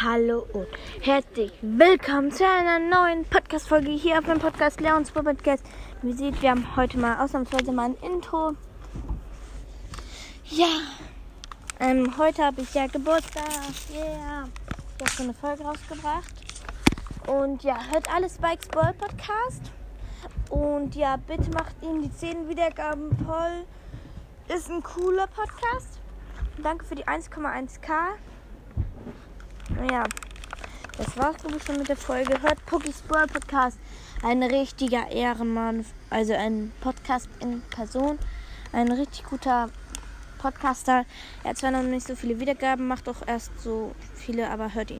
Hallo und herzlich willkommen zu einer neuen Podcast-Folge hier auf meinem Podcast Leons Podcast. Wie ihr seht, wir haben heute mal ausnahmsweise mal ein Intro. Ja, ähm, heute habe ich ja Geburtstag. Yeah. Ich habe so eine Folge rausgebracht. Und ja, hört alles Spikes Ball Podcast. Und ja, bitte macht ihm die 10 Wiedergaben voll. Ist ein cooler Podcast. Danke für die 1,1k. Ja, das war's glaube ich schon mit der Folge. Hört Pookies Brawl Podcast. Ein richtiger Ehrenmann. Also ein Podcast in Person. Ein richtig guter Podcaster. Er hat zwar noch nicht so viele Wiedergaben, macht auch erst so viele, aber hört ihn.